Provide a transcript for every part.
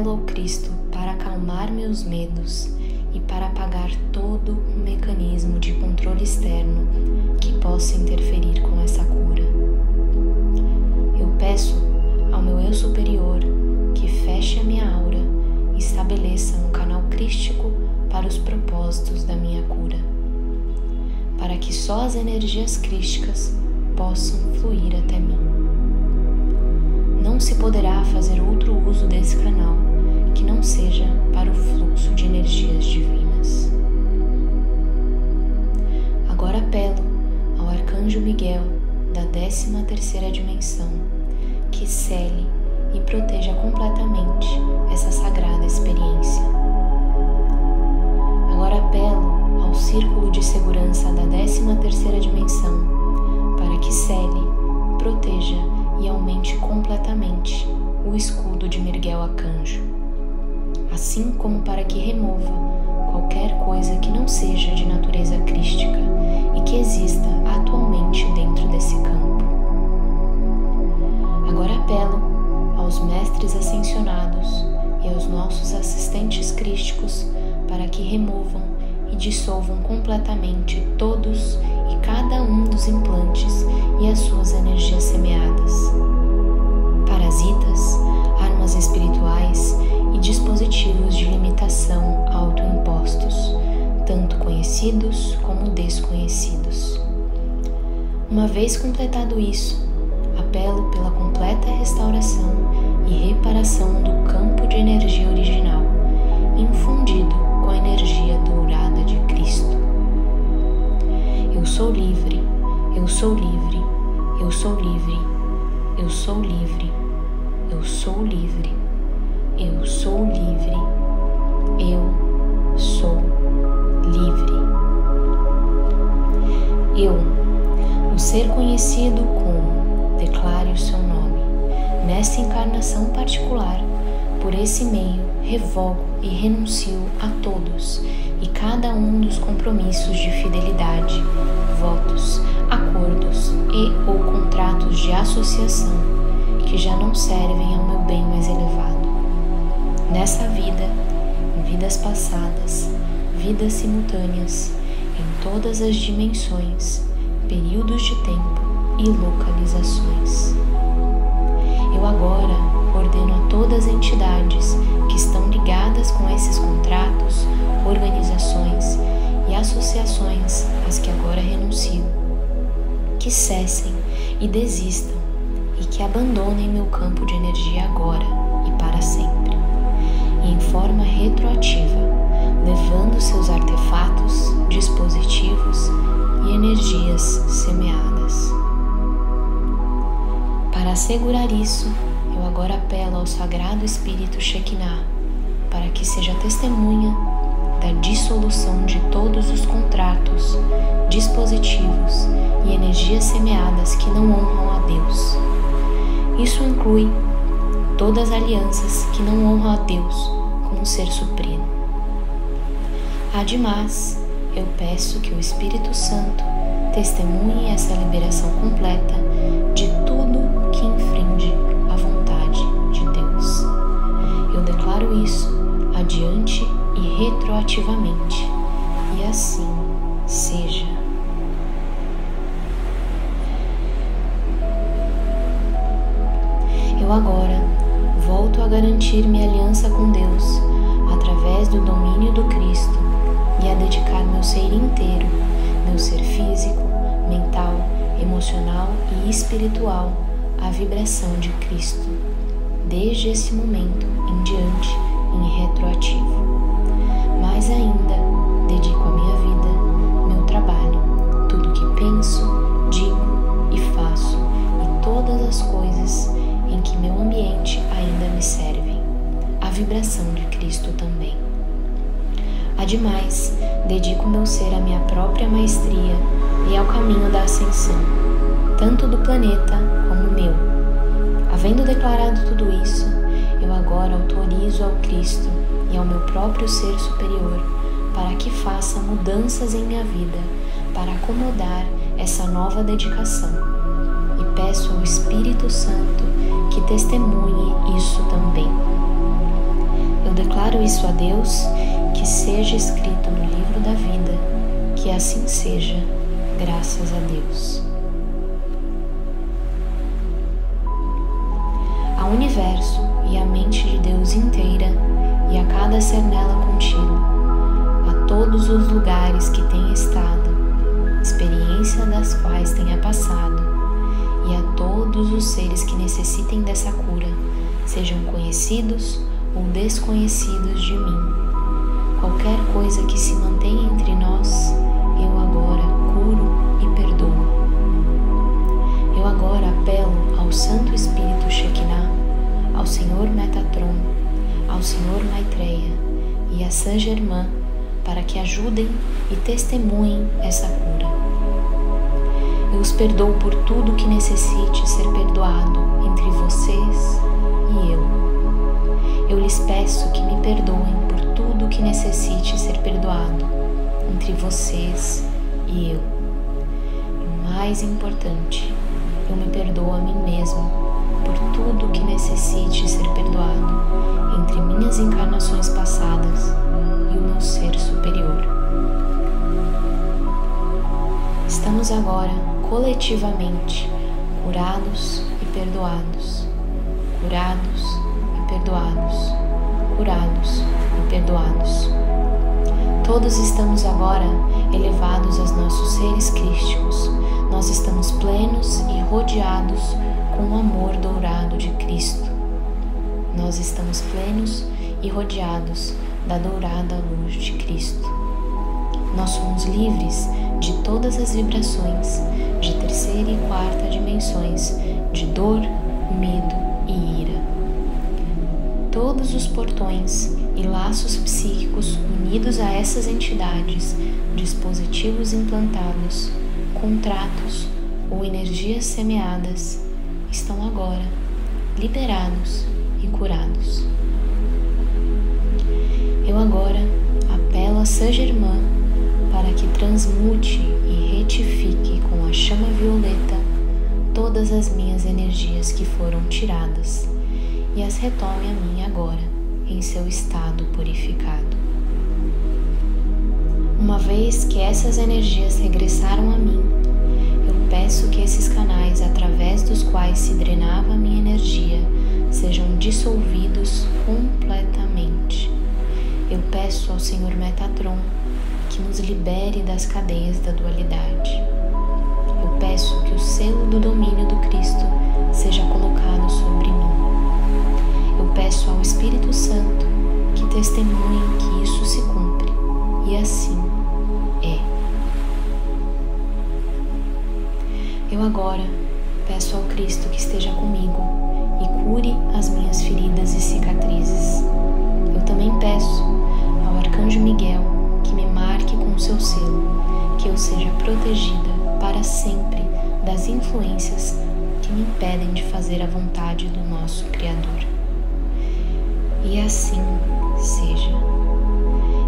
apelo ao Cristo para acalmar meus medos e para apagar todo o mecanismo de controle externo que possa interferir com essa cura. Eu peço ao meu eu superior que feche a minha aura e estabeleça um canal crístico para os propósitos da minha cura, para que só as energias crísticas possam fluir até mim. Não se poderá fazer outro uso desse canal que não seja para o fluxo de energias divinas. Agora apelo ao arcanjo Miguel da 13 terceira dimensão que cele e proteja completamente essa sagrada experiência. Agora apelo ao círculo de segurança da 13 terceira dimensão para que cele, proteja e aumente completamente o escudo de Miguel Arcanjo, assim como para que remova qualquer coisa que não seja de natureza crística e que exista atualmente dentro desse campo. Agora apelo aos mestres ascensionados e aos nossos assistentes crísticos para que removam e dissolvam completamente todos e cada um dos implantes e as suas energias semeadas. Dispositivos de limitação autoimpostos, tanto conhecidos como desconhecidos. Uma vez completado isso, apelo pela completa restauração e reparação do campo de energia original, infundido com a energia dourada de Cristo. Eu sou livre, eu sou livre, eu sou livre, eu sou livre, eu sou livre, eu sou livre, eu sou livre. Eu, o ser conhecido como declare o seu nome, nesta encarnação particular, por esse meio, revogo e renuncio a todos e cada um dos compromissos de fidelidade, votos, acordos e ou contratos de associação que já não servem ao meu bem mais elevado. Nessa vida, em vidas passadas, vidas simultâneas, em todas as dimensões, períodos de tempo e localizações. Eu agora ordeno a todas as entidades que estão ligadas com esses contratos, organizações e associações às que agora renuncio, que cessem e desistam e que abandonem meu campo de energia agora e para sempre, em forma retroativa, levando seus artefatos, dispositivos e energias semeadas. Para assegurar isso, eu agora apelo ao Sagrado Espírito Shekinah para que seja testemunha da dissolução de todos os contratos, dispositivos e energias semeadas que não honram a Deus. Isso inclui todas as alianças que não honram a Deus como Ser Supremo. Ademais, eu peço que o Espírito Santo testemunhe essa liberação completa de tudo que infringe a vontade de Deus. Eu declaro isso adiante e retroativamente, e assim ser inteiro, meu ser físico, mental, emocional e espiritual à vibração de Cristo, desde esse momento em diante, em retroativo. Mais ainda, dedico a minha vida, meu trabalho, tudo que penso, digo e faço e todas as coisas em que meu ambiente ainda me servem, a vibração de Cristo também. Ademais, dedico meu ser à minha própria maestria e ao caminho da ascensão, tanto do planeta como meu. Havendo declarado tudo isso, eu agora autorizo ao Cristo e ao meu próprio ser superior para que faça mudanças em minha vida para acomodar essa nova dedicação. E peço ao Espírito Santo que testemunhe isso também. Eu declaro isso a Deus, que seja escrito no livro da vida, que assim seja, graças a Deus. Ao universo e à mente de Deus inteira e a cada ser nela contigo, a todos os lugares que tenha estado, experiência das quais tenha passado, e a todos os seres que necessitem dessa cura, sejam conhecidos ou desconhecidos de mim. Qualquer coisa que se mantenha e a Saint Germain para que ajudem e testemunhem essa cura. Eu os perdoo por tudo que necessite ser perdoado entre vocês e eu. Eu lhes peço que me perdoem por tudo que necessite ser perdoado entre vocês e eu. E o mais importante, eu me perdoo a mim mesmo Agora coletivamente curados e perdoados, curados e perdoados, curados e perdoados. Todos estamos agora elevados aos nossos seres crísticos. Nós estamos plenos e rodeados com o amor dourado de Cristo. Nós estamos plenos e rodeados da dourada luz de Cristo. Nós somos livres de todas as vibrações de terceira e quarta dimensões de dor, medo e ira. Todos os portões e laços psíquicos unidos a essas entidades, dispositivos implantados, contratos ou energias semeadas estão agora liberados e curados. Eu agora apelo a Saint Germain para que transmute e retifique com a chama violeta todas as minhas energias que foram tiradas e as retome a mim agora em seu estado purificado. Uma vez que essas energias regressaram a mim, eu peço que esses canais através dos quais se drenava a minha energia sejam dissolvidos completamente. Eu peço ao Senhor Metatron que nos libere das cadeias da dualidade. Eu peço que o selo do domínio do Cristo seja colocado sobre mim. Eu peço ao Espírito Santo que testemunhe que isso se cumpre, e assim é. Eu agora peço ao Cristo que esteja comigo e cure as minhas feridas e cicatrizes. Eu também peço ao Arcanjo Miguel seu selo, que eu seja protegida para sempre das influências que me impedem de fazer a vontade do nosso Criador. E assim seja.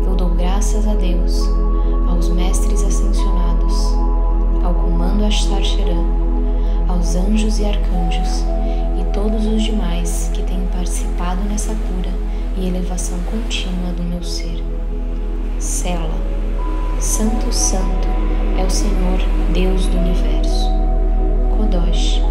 Eu dou graças a Deus, aos mestres ascensionados, ao comando Ashtar Sheran, aos anjos e arcanjos e todos os demais que têm participado nessa cura e elevação contínua do meu ser. Sela Santo, Santo é o Senhor, Deus do universo. Kodosh,